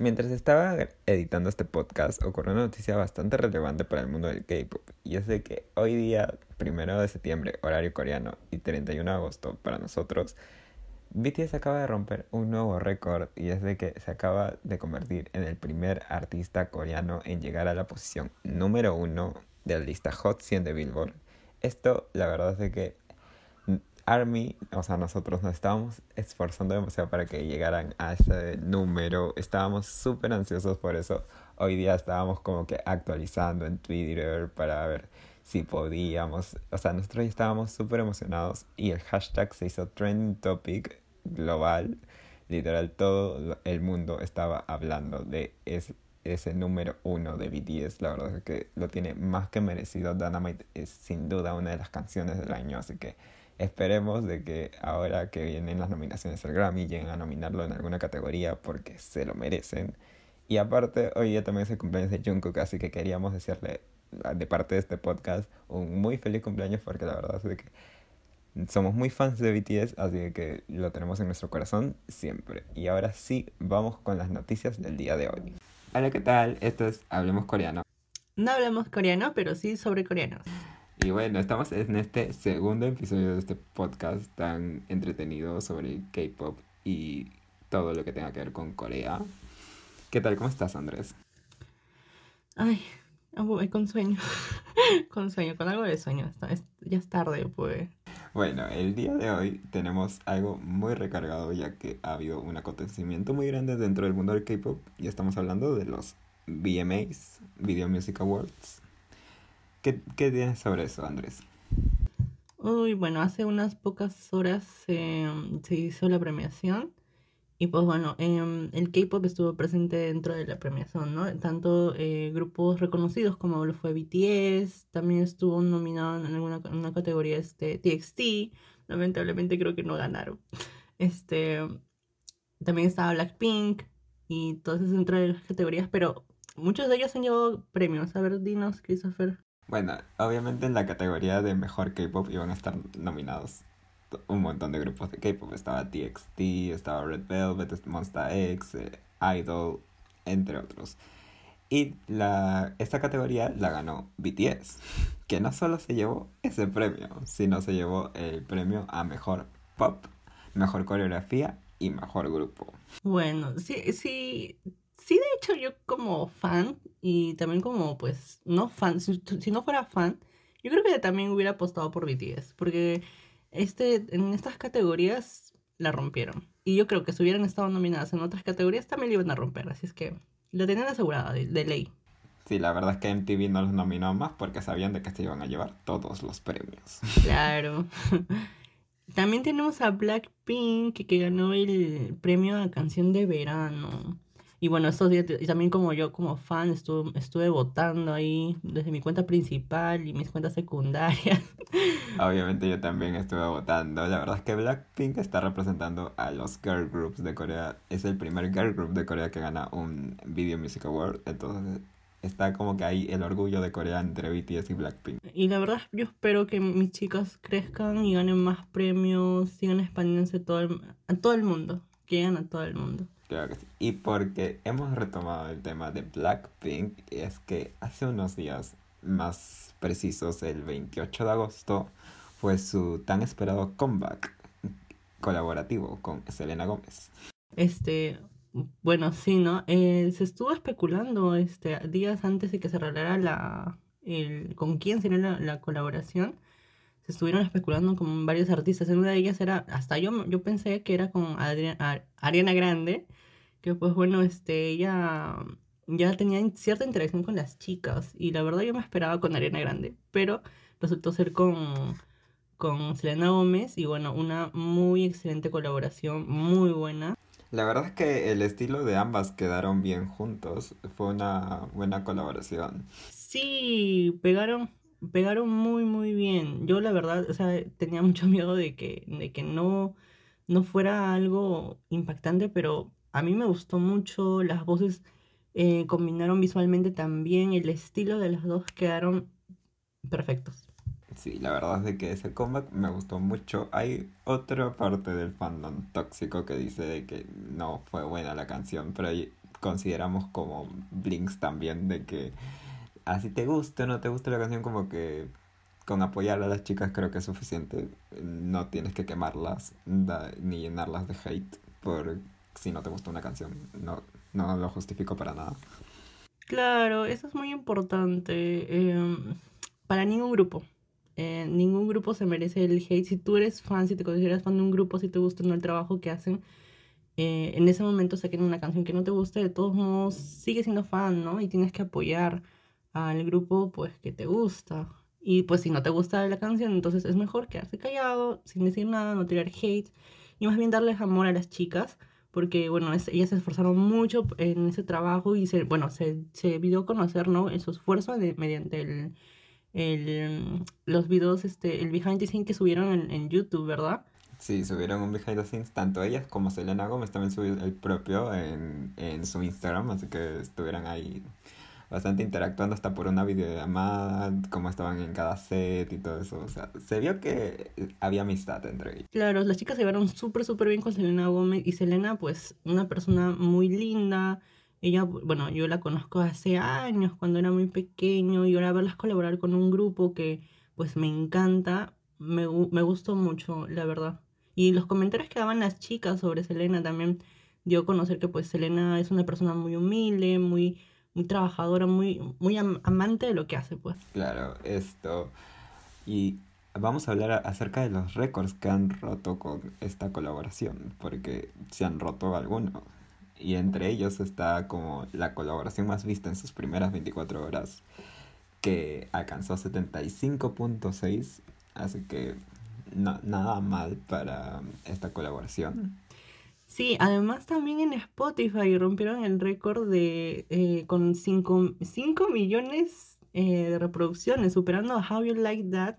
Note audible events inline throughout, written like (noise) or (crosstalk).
Mientras estaba editando este podcast, ocurrió una noticia bastante relevante para el mundo del K-pop. Y es de que hoy día, primero de septiembre, horario coreano, y 31 de agosto para nosotros, BTS acaba de romper un nuevo récord y es de que se acaba de convertir en el primer artista coreano en llegar a la posición número uno de la lista Hot 100 de Billboard. Esto, la verdad es de que Army, o sea, nosotros nos estábamos esforzando demasiado para que llegaran a ese número. Estábamos súper ansiosos por eso. Hoy día estábamos como que actualizando en Twitter para ver si podíamos. O sea, nosotros estábamos súper emocionados y el hashtag se hizo trending topic global. Literal, todo el mundo estaba hablando de ese, ese número uno de BTS. La verdad es que lo tiene más que merecido. Dynamite es sin duda una de las canciones del año, así que Esperemos de que ahora que vienen las nominaciones al Grammy lleguen a nominarlo en alguna categoría porque se lo merecen. Y aparte, hoy día también es el cumpleaños de Jungkook, así que queríamos decirle de parte de este podcast un muy feliz cumpleaños porque la verdad es que somos muy fans de BTS, así que lo tenemos en nuestro corazón siempre. Y ahora sí, vamos con las noticias del día de hoy. Hola, ¿qué tal? Esto es Hablemos Coreano. No hablamos coreano, pero sí sobre coreanos. Y bueno, estamos en este segundo episodio de este podcast tan entretenido sobre K-pop y todo lo que tenga que ver con Corea. ¿Qué tal? ¿Cómo estás, Andrés? Ay, con sueño. (laughs) con sueño, con algo de sueño. Ya es tarde, pues. Bueno, el día de hoy tenemos algo muy recargado ya que ha habido un acontecimiento muy grande dentro del mundo del K-pop y estamos hablando de los VMAs, Video Music Awards ¿Qué, tienes sobre eso, Andrés? Uy, bueno, hace unas pocas horas se hizo la premiación y pues bueno, em, el K-Pop estuvo presente dentro de la premiación, ¿no? Tanto eh, grupos reconocidos como lo fue BTS, también estuvo nominado en alguna una categoría este, TXT, lamentablemente creo que no ganaron. (laughs) Este, también estaba Blackpink y esas dentro de las categorías, pero muchos de ellos han llevado premios. A ver, dinos, Christopher. Bueno, obviamente en la categoría de mejor K-pop iban a estar nominados un montón de grupos de K-pop. Estaba TXT, estaba Red Velvet, Monster X, eh, Idol, entre otros. Y la, esta categoría la ganó BTS, que no solo se llevó ese premio, sino se llevó el premio a mejor pop, mejor coreografía y mejor grupo. Bueno, sí, sí, sí, de hecho yo como fan y también como pues no fan, si, no fuera fan, yo creo que también hubiera apostado por BTS, porque este, en estas categorías la rompieron. Y yo creo que si hubieran estado nominadas en otras categorías también la iban a romper, así es que lo tenían asegurada de, de ley. Sí, la verdad es que MTV no los nominó más porque sabían de que se iban a llevar todos los premios. (laughs) Claro. (laughs) También tenemos a Blackpink que ganó el premio a canción de verano. Y bueno, estos días, y también como yo como fan estuve, estuve votando ahí desde mi cuenta principal y mis cuentas secundarias. (laughs) Obviamente yo también estuve votando. La verdad es que Blackpink está representando a los girl groups de Corea. Es el primer girl group de Corea que gana un Video Music Award. Entonces está como que ahí el orgullo de Corea entre BTS y Blackpink. Y la verdad yo espero que mis chicas crezcan y ganen más premios, sigan expandiéndose todo a todo el mundo, que lleguen a todo el mundo. Y porque hemos retomado el tema de Blackpink, es que hace unos días, más precisos el 28 de agosto, fue su tan esperado comeback colaborativo con Selena Gómez. Este, bueno, sí, ¿no? Eh, se estuvo especulando este, días antes de que se revelara la, el, con quién sería la, la, colaboración. Se estuvieron especulando con varios artistas. En una de ellas era, hasta yo, yo pensé que era con Ariana Grande que pues bueno, este, ella ya tenía cierta interacción con las chicas y la verdad yo me esperaba con Ariana Grande, pero resultó ser con, con Selena Gómez y bueno, una muy excelente colaboración, muy buena. La verdad es que el estilo de ambas quedaron bien juntos, fue una buena colaboración. Sí, pegaron pegaron muy muy bien. Yo la verdad, o sea, tenía mucho (laughs) miedo de que de que no no fuera algo impactante, pero a mí me gustó mucho, las voces eh, combinaron visualmente también, el estilo de las dos quedaron perfectos. Sí, la verdad es que ese comeback me gustó mucho. Hay otra parte del fandom tóxico que dice de que no fue buena la canción, pero consideramos como blinks también de que así te guste o no te guste la canción, como que con apoyar a las chicas creo que es suficiente. No tienes que quemarlas ni llenarlas de hate por si no te gusta una canción. No, no lo justifico para nada. Claro, eso es muy importante. Em, para ningún grupo. Eh, ningún grupo se merece el hate. Si tú eres fan, si te consideras fan de un grupo, si te gusta el trabajo que hacen, eh, en ese momento saquen una canción que no te guste, de todos modos sigue siendo fan, ¿no? Y tienes que apoyar al grupo pues que te gusta. Y pues si no te gusta la canción, entonces es mejor quedarse callado, sin decir nada, no tirar hate y más bien darles amor a las chicas, porque bueno, ellas se esforzaron mucho en ese trabajo y se, bueno, se, se dio a conocer, ¿no? En su esfuerzo mediante el, el, los videos, este, el behind the scenes que subieron en, en YouTube, ¿verdad? Sí, subieron un behind the scenes, tanto ellas como Selena Gómez también subieron el propio en, en su Instagram, así que estuvieran ahí bastante interactuando hasta por una videollamada, cómo estaban en cada set y todo eso. O sea, se vio que había amistad entre ellos. Claro, las chicas se vieron súper, súper bien con Selena Gómez y Selena, pues, una persona muy linda. Ella, bueno, yo la conozco hace años, cuando era muy pequeño, y ahora verlas colaborar con un grupo que, pues, me encanta, me, me gustó mucho, la verdad. Y los comentarios que daban las chicas sobre Selena también dio a conocer que, pues, Selena es una persona muy humilde, muy muy trabajadora, muy, muy amante de lo que hace, pues. Claro, esto. Y vamos a hablar acerca de los récords que han roto con esta colaboración, porque se han roto algunos. Y entre ellos está como la colaboración más vista en sus primeras 24 horas, que alcanzó 75.6, así que nada mal para esta colaboración. Sí, además también en Spotify rompieron el récord de eh, con 5 millones eh, de reproducciones, superando a How You Like That,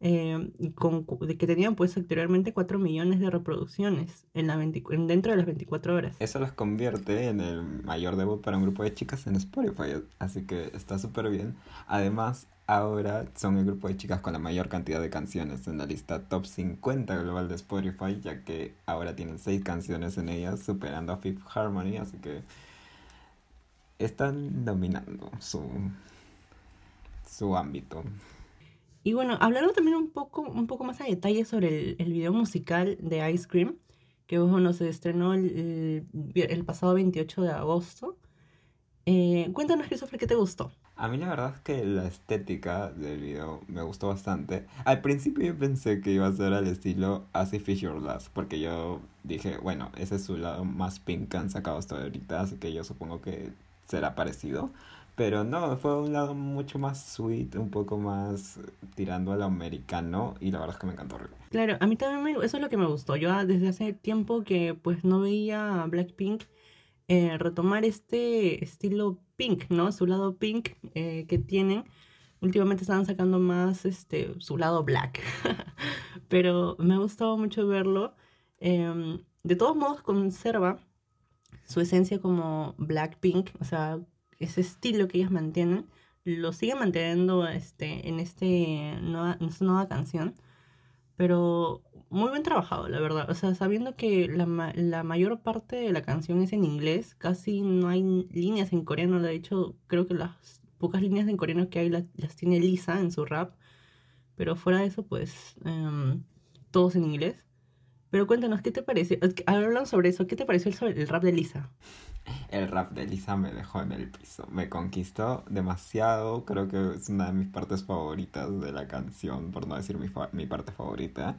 eh, con, que tenían pues anteriormente 4 millones de reproducciones en la dentro de las 24 horas. Eso los convierte en el mayor debut para un grupo de chicas en Spotify, así que está súper bien. Además, ahora son el grupo de chicas con la mayor cantidad de canciones en la lista top 50 global de Spotify, ya que ahora tienen 6 canciones en ellas, superando a Fifth Harmony, así que están dominando su, su ámbito. Y bueno, hablando también un poco, un poco más a detalle sobre el, video musical de Ice Cream, que bueno, se estrenó el, el, pasado 28 de agosto. Eh, cuéntanos, Christopher, ¿qué te gustó? A mí la verdad es que la estética del video me gustó bastante. Al principio yo pensé que iba a ser al estilo As If Your Last, porque yo dije, bueno, ese es su lado más pink que han sacado hasta ahorita, así que yo supongo que será parecido. Pero no, fue un lado mucho más sweet, un poco más tirando a lo americano y la verdad es que me encantó. Claro, a mí también eso es lo que me gustó. Yo ah, desde hace tiempo que pues no veía Blackpink eh, retomar este estilo pink, ¿no? Su lado pink eh, que tienen. Últimamente estaban sacando más este, su lado black. (laughs) Pero me ha gustado mucho verlo. Em, de todos modos, conserva su esencia como Blackpink, o sea, ese estilo que ellas mantienen, lo sigue manteniendo este, en, este esta nueva canción. Pero muy bien trabajado, la verdad. O sea, sabiendo que la, la mayor parte de la canción es en inglés, casi no hay líneas en coreano. De hecho, creo que las pocas líneas en coreano que hay las, tiene Lisa en su rap. Pero fuera de eso, pues, um, todos en inglés. Pero cuéntanos, ¿qué te parece? Hablamos sobre eso. ¿Qué te pareció el, el rap de Lisa? El rap de Lisa me dejó en el piso. Me conquistó demasiado. Creo que es una de mis partes favoritas de la canción, por no decir mi, mi parte favorita.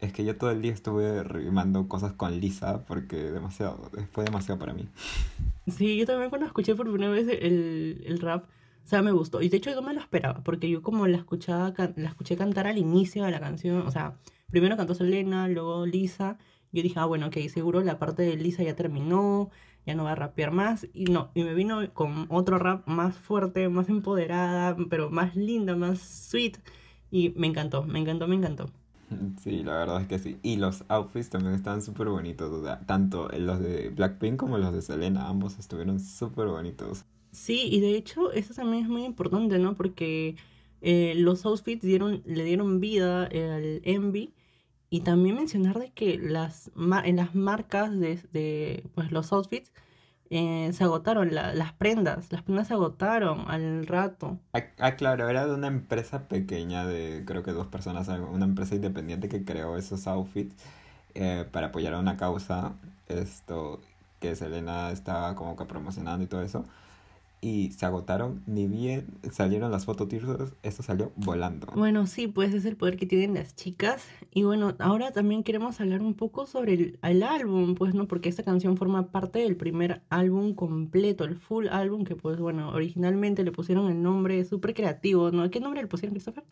Es que yo todo el día estuve rimando cosas con Lisa porque demasiado, fue demasiado para mí. Sí, yo también cuando escuché por primera vez el, el rap, o sea, me gustó. Y de hecho yo me lo esperaba, porque yo como la escuchaba, la escuché cantar al inicio de la canción, o sea, primero cantó Selena, luego Lisa. Yo dije, ah, bueno, ok, seguro la parte de Lisa ya terminó, ya no va a rapear más. Y no, y me vino con otro rap más fuerte, más empoderada, pero más linda, más sweet. Y me encantó, me encantó, me encantó. Sí, la verdad es que sí. Y los outfits también están súper bonitos. tanto los de Blackpink como los de Selena, ambos estuvieron súper bonitos. Sí, y de hecho eso también es muy importante, ¿no? Porque eh, los outfits dieron, le dieron vida al Envy. Y también mencionar de que las en las marcas de, de pues, los outfits eh, se agotaron las prendas, las prendas se agotaron al rato. Ah, ah, claro, era de una empresa pequeña de creo que dos personas, una empresa independiente que creó esos outfits eh, para apoyar a una causa, esto que Selena estaba como que promocionando y todo eso y se agotaron, ni bien salieron las fototirsos, esto salió volando. Bueno, sí, pues es el poder que tienen las chicas. Y bueno, ahora también queremos hablar un poco sobre el, el, álbum, pues, ¿no? Porque esta canción forma parte del primer álbum completo, el full álbum, que pues, bueno, originalmente le pusieron el nombre súper creativo, ¿no? ¿Qué nombre le pusieron, Christopher?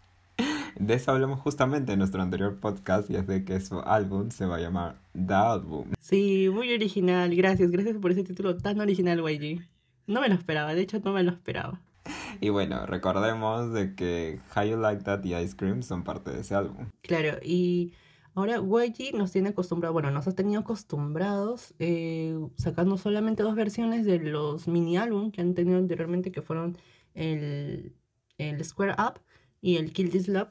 De eso hablamos justamente en nuestro anterior podcast y es de que su álbum se va a llamar The Album. Sí, muy original, gracias, gracias por ese título tan original, YG. No me lo esperaba, de hecho no me lo esperaba. Y bueno, recordemos de que How You Like That y Ice Cream son parte de ese álbum. Claro, y ahora YG nos tiene acostumbrados, bueno, nos ha tenido acostumbrados eh, sacando solamente dos versiones de los mini álbum que han tenido anteriormente, que fueron el, el Square Up y el Kill This Love,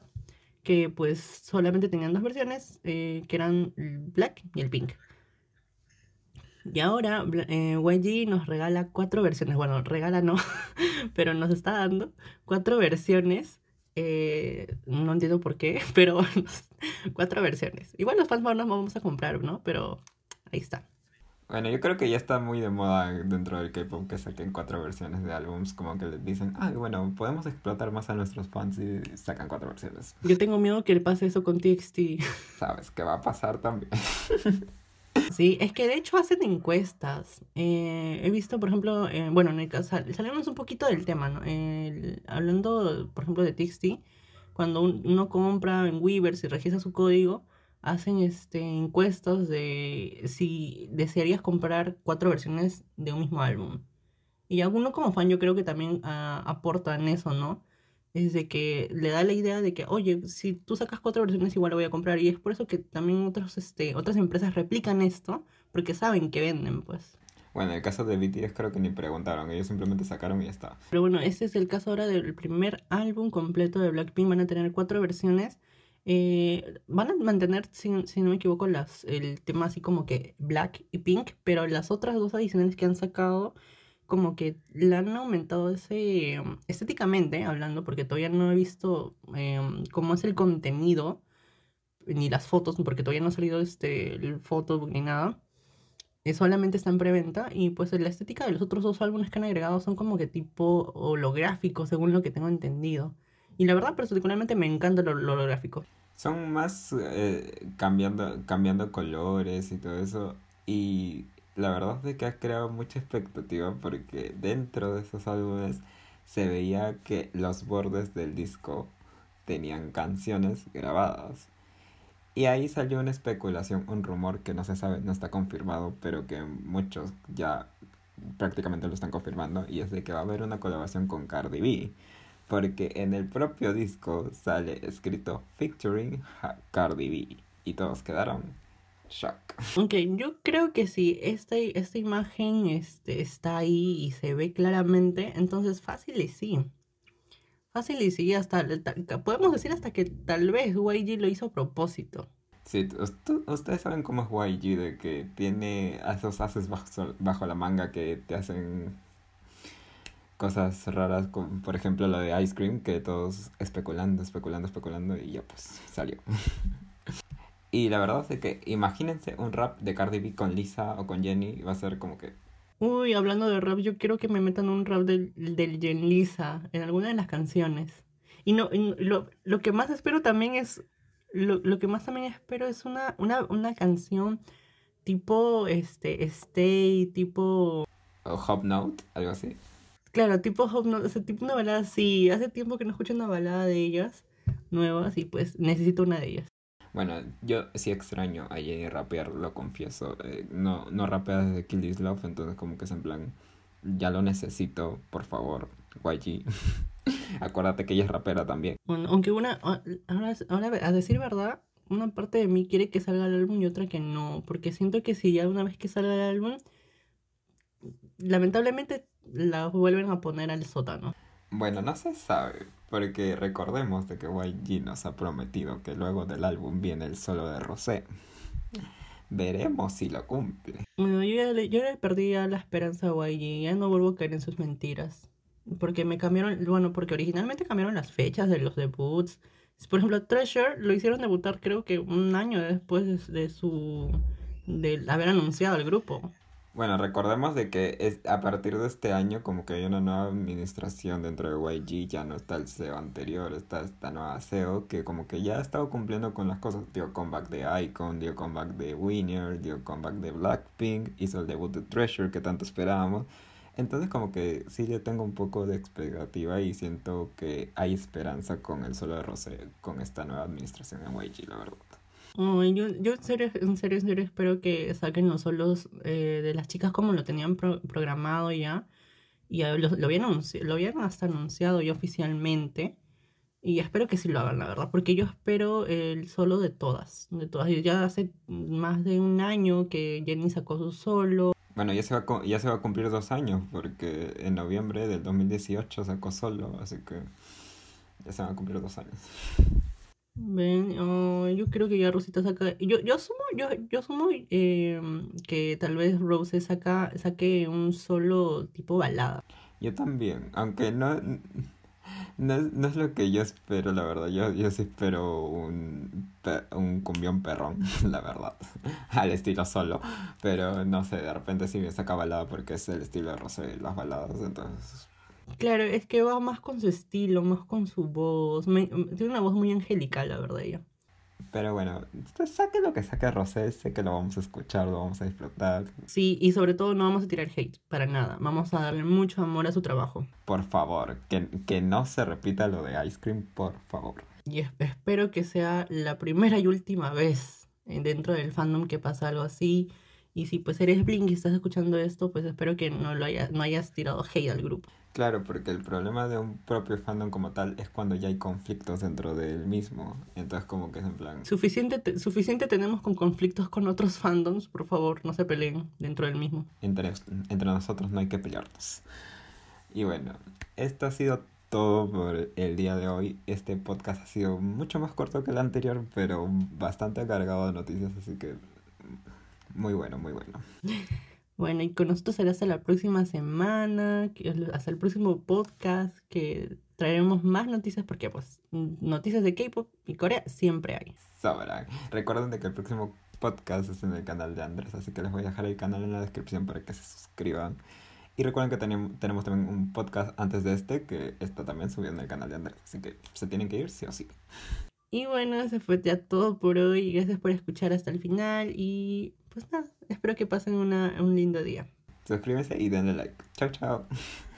que pues solamente tenían dos versiones, eh, que eran el Black y el Pink. Y ahora eh, YG nos regala cuatro versiones. Bueno, regala no, (laughs) pero nos está dando cuatro versiones. Eh, no entiendo por qué, (laughs) pero (laughs) cuatro versiones. Igual los fans no nos vamos a comprar, ¿no? Pero ahí está. Bueno, yo creo que ya está muy de moda dentro del K-pop que saquen cuatro versiones de álbums, como que les dicen, ah, bueno, podemos explotar más a nuestros fans y sacan cuatro versiones. Yo tengo miedo que le pase eso con TXT. Sabes que va a pasar también. Sí, es que de hecho hacen encuestas. Eh, he visto, por ejemplo, eh, bueno, en el caso, salimos un poquito del tema, ¿no? hablando, por ejemplo, de TXT, cuando uno compra en Weavers y registra su código, hacen este, encuestas de si desearías comprar cuatro versiones de un mismo álbum. Y alguno como fan yo creo que también ah, aportan eso, ¿no? Es de que le da la idea de que, oye, si tú sacas cuatro versiones igual lo voy a comprar. Y es por eso que también otros, este, otras empresas replican esto, porque saben que venden, pues. Bueno, en el caso de BTS creo que ni preguntaron, ellos simplemente sacaron y ya está. Pero bueno, este es el caso ahora del primer álbum completo de Blackpink, van a tener cuatro versiones. Eh, van a mantener, si, si, no me equivoco, las, el tema así como que black y pink, pero las otras dos adicionales que han sacado como que le han aumentado ese, em, estéticamente hablando, porque todavía no he visto em, cómo es el contenido, ni las fotos, porque todavía no ha salido este, el ni nada. Eh, solamente está en preventa y pues la estética de los otros dos álbumes que han agregado son como que tipo holográficos, según lo que tengo entendido. Y la verdad, particularmente me encanta lo, holográfico. Son más eh, cambiando, cambiando colores y todo eso. Y la verdad es que ha creado mucha expectativa porque dentro de esos álbumes se veía que los bordes del disco tenían canciones grabadas. Y ahí salió una especulación, un rumor que no se sabe, no está confirmado, pero que muchos ya prácticamente lo están confirmando, y es de que va a haber una colaboración con Cardi B. Porque en el propio disco sale escrito featuring Cardi B. Y todos quedaron shock. Ok, yo creo que si esta, esta imagen este, está ahí y se ve claramente, entonces fácil y sí. Fácil y sí, hasta podemos decir hasta que tal vez YG lo hizo a propósito. Sí, ustedes saben cómo es YG, de que tiene esos haces bajo, bajo la manga que te hacen cosas raras, como por ejemplo lo de Ice Cream, que todos especulando, especulando, especulando y ya pues salió. (laughs) Y la verdad es que imagínense un rap de Cardi B con Lisa o con Jenny, va a ser como que... Uy, hablando de rap, yo quiero que me metan un rap del, del Jen Lisa en alguna de las canciones. Y no, lo, lo, que más espero también es, lo, lo que más también espero es una, una, una canción tipo, este, Stay, tipo... O Hop Note, algo así. Claro, tipo Hop Note, o sea, tipo una balada, sí, hace tiempo que no escucho una balada de ellas nuevas y pues necesito una de ellas. Bueno, yo sí extraño a Jenny rapear, lo confieso. Eh, no, no rapea desde Kill This Love, entonces como que es en plan, ya lo necesito, por favor, YG. (laughs) Acuérdate que ella es rapera también. Aunque una, ahora, ahora a decir verdad, una parte de mí quiere que salga el álbum y otra que no, porque siento que si ya una vez que salga el álbum, lamentablemente la vuelven a poner al sótano. Bueno, no se sabe, porque recordemos de que YG nos ha prometido que luego del álbum viene el solo de Rosé. veremos si lo cumple. Bueno, yo ya le, yo le perdí ya la esperanza a YG, ya no vuelvo a caer en sus mentiras. Porque me cambiaron, bueno, porque originalmente cambiaron las fechas de los debuts. Por ejemplo, Treasure lo hicieron debutar creo que un año después de, de su... de haber anunciado el grupo. Bueno, recordemos de que es, a partir de este año como que hay una nueva administración dentro de YG, ya no está el CEO anterior, está esta nueva CEO que como que ya ha estado cumpliendo con las cosas, dio comeback de Icon, dio comeback de Winner, dio comeback de Blackpink, hizo el debut de Treasure que tanto esperábamos. Entonces como que sí yo tengo un poco de expectativa y siento que hay esperanza con el solo de Rosé, con esta nueva administración en YG, la verdad. Ay, yo, yo en serio, en serio, en serio espero que saquen los solos eh, de las chicas como lo tenían pro- programado ya. Y lo, lo habían lo habían hasta anunciado ya oficialmente. Y espero que sí lo hagan, la verdad. Porque yo espero el solo de todas. De todas. Ya hace más de un año que Jenny sacó su solo. Bueno, ya se va ya se va a cumplir dos años porque en noviembre del 2018 sacó solo, así que ya se van a cumplir dos años. Ven, oh, yo creo que ya Rosita saca. Yo, yo asumo, yo, yo asumo eh, que tal vez Rose saca, saque un solo tipo balada. Yo también, aunque no, no es, no es lo que yo espero, la verdad. Yo, yo sí espero un, un cumbión perrón, (laughs) la verdad, al estilo solo. Pero no sé, de repente sí me saca balada porque es el estilo de Rosé, las baladas, entonces... Claro, es que va más con su estilo, más con su voz. Me- tiene una voz muy angelical, la verdad, ella. Pero bueno, saque lo que saque Rosé, sé que lo vamos a escuchar, lo vamos a disfrutar. Sí, y sobre todo no vamos a tirar hate, para nada. Vamos a darle mucho amor a su trabajo. Por favor, que, que no se repita lo de Ice Cream, por favor. Y es- espero que sea la primera y última vez eh, dentro del fandom que pasa algo así. Y si pues eres Blink y estás escuchando esto, pues espero que no lo haya, no hayas tirado hate al grupo. Claro, porque el problema de un propio fandom como tal es cuando ya hay conflictos dentro del mismo. Entonces como que es en plan... Suficiente, te- suficiente tenemos con conflictos con otros fandoms, por favor, no se peleen dentro del mismo. Entre, entre nosotros no hay que pelearnos. Y bueno, esto ha sido todo por el día de hoy. Este podcast ha sido mucho más corto que el anterior, pero bastante cargado de noticias, así que muy bueno, muy bueno. (laughs) Bueno, y con nosotros será hasta la próxima semana, hasta el próximo podcast, que traeremos más noticias, porque pues noticias de K-pop y Corea siempre hay. Sobran. Recuerden de que el próximo podcast es en el canal de Andrés, así que les voy a dejar el canal en la descripción para que se suscriban. Y recuerden que tenem- tenemos también un podcast antes de este que está también subido en el canal de Andrés, así que se tienen que ir sí o sí. Y bueno, eso fue ya todo por hoy. Gracias por escuchar hasta el final y pues nada, espero que pasen una, un lindo día. Suscríbanse y denle like. Chao, chao. (laughs)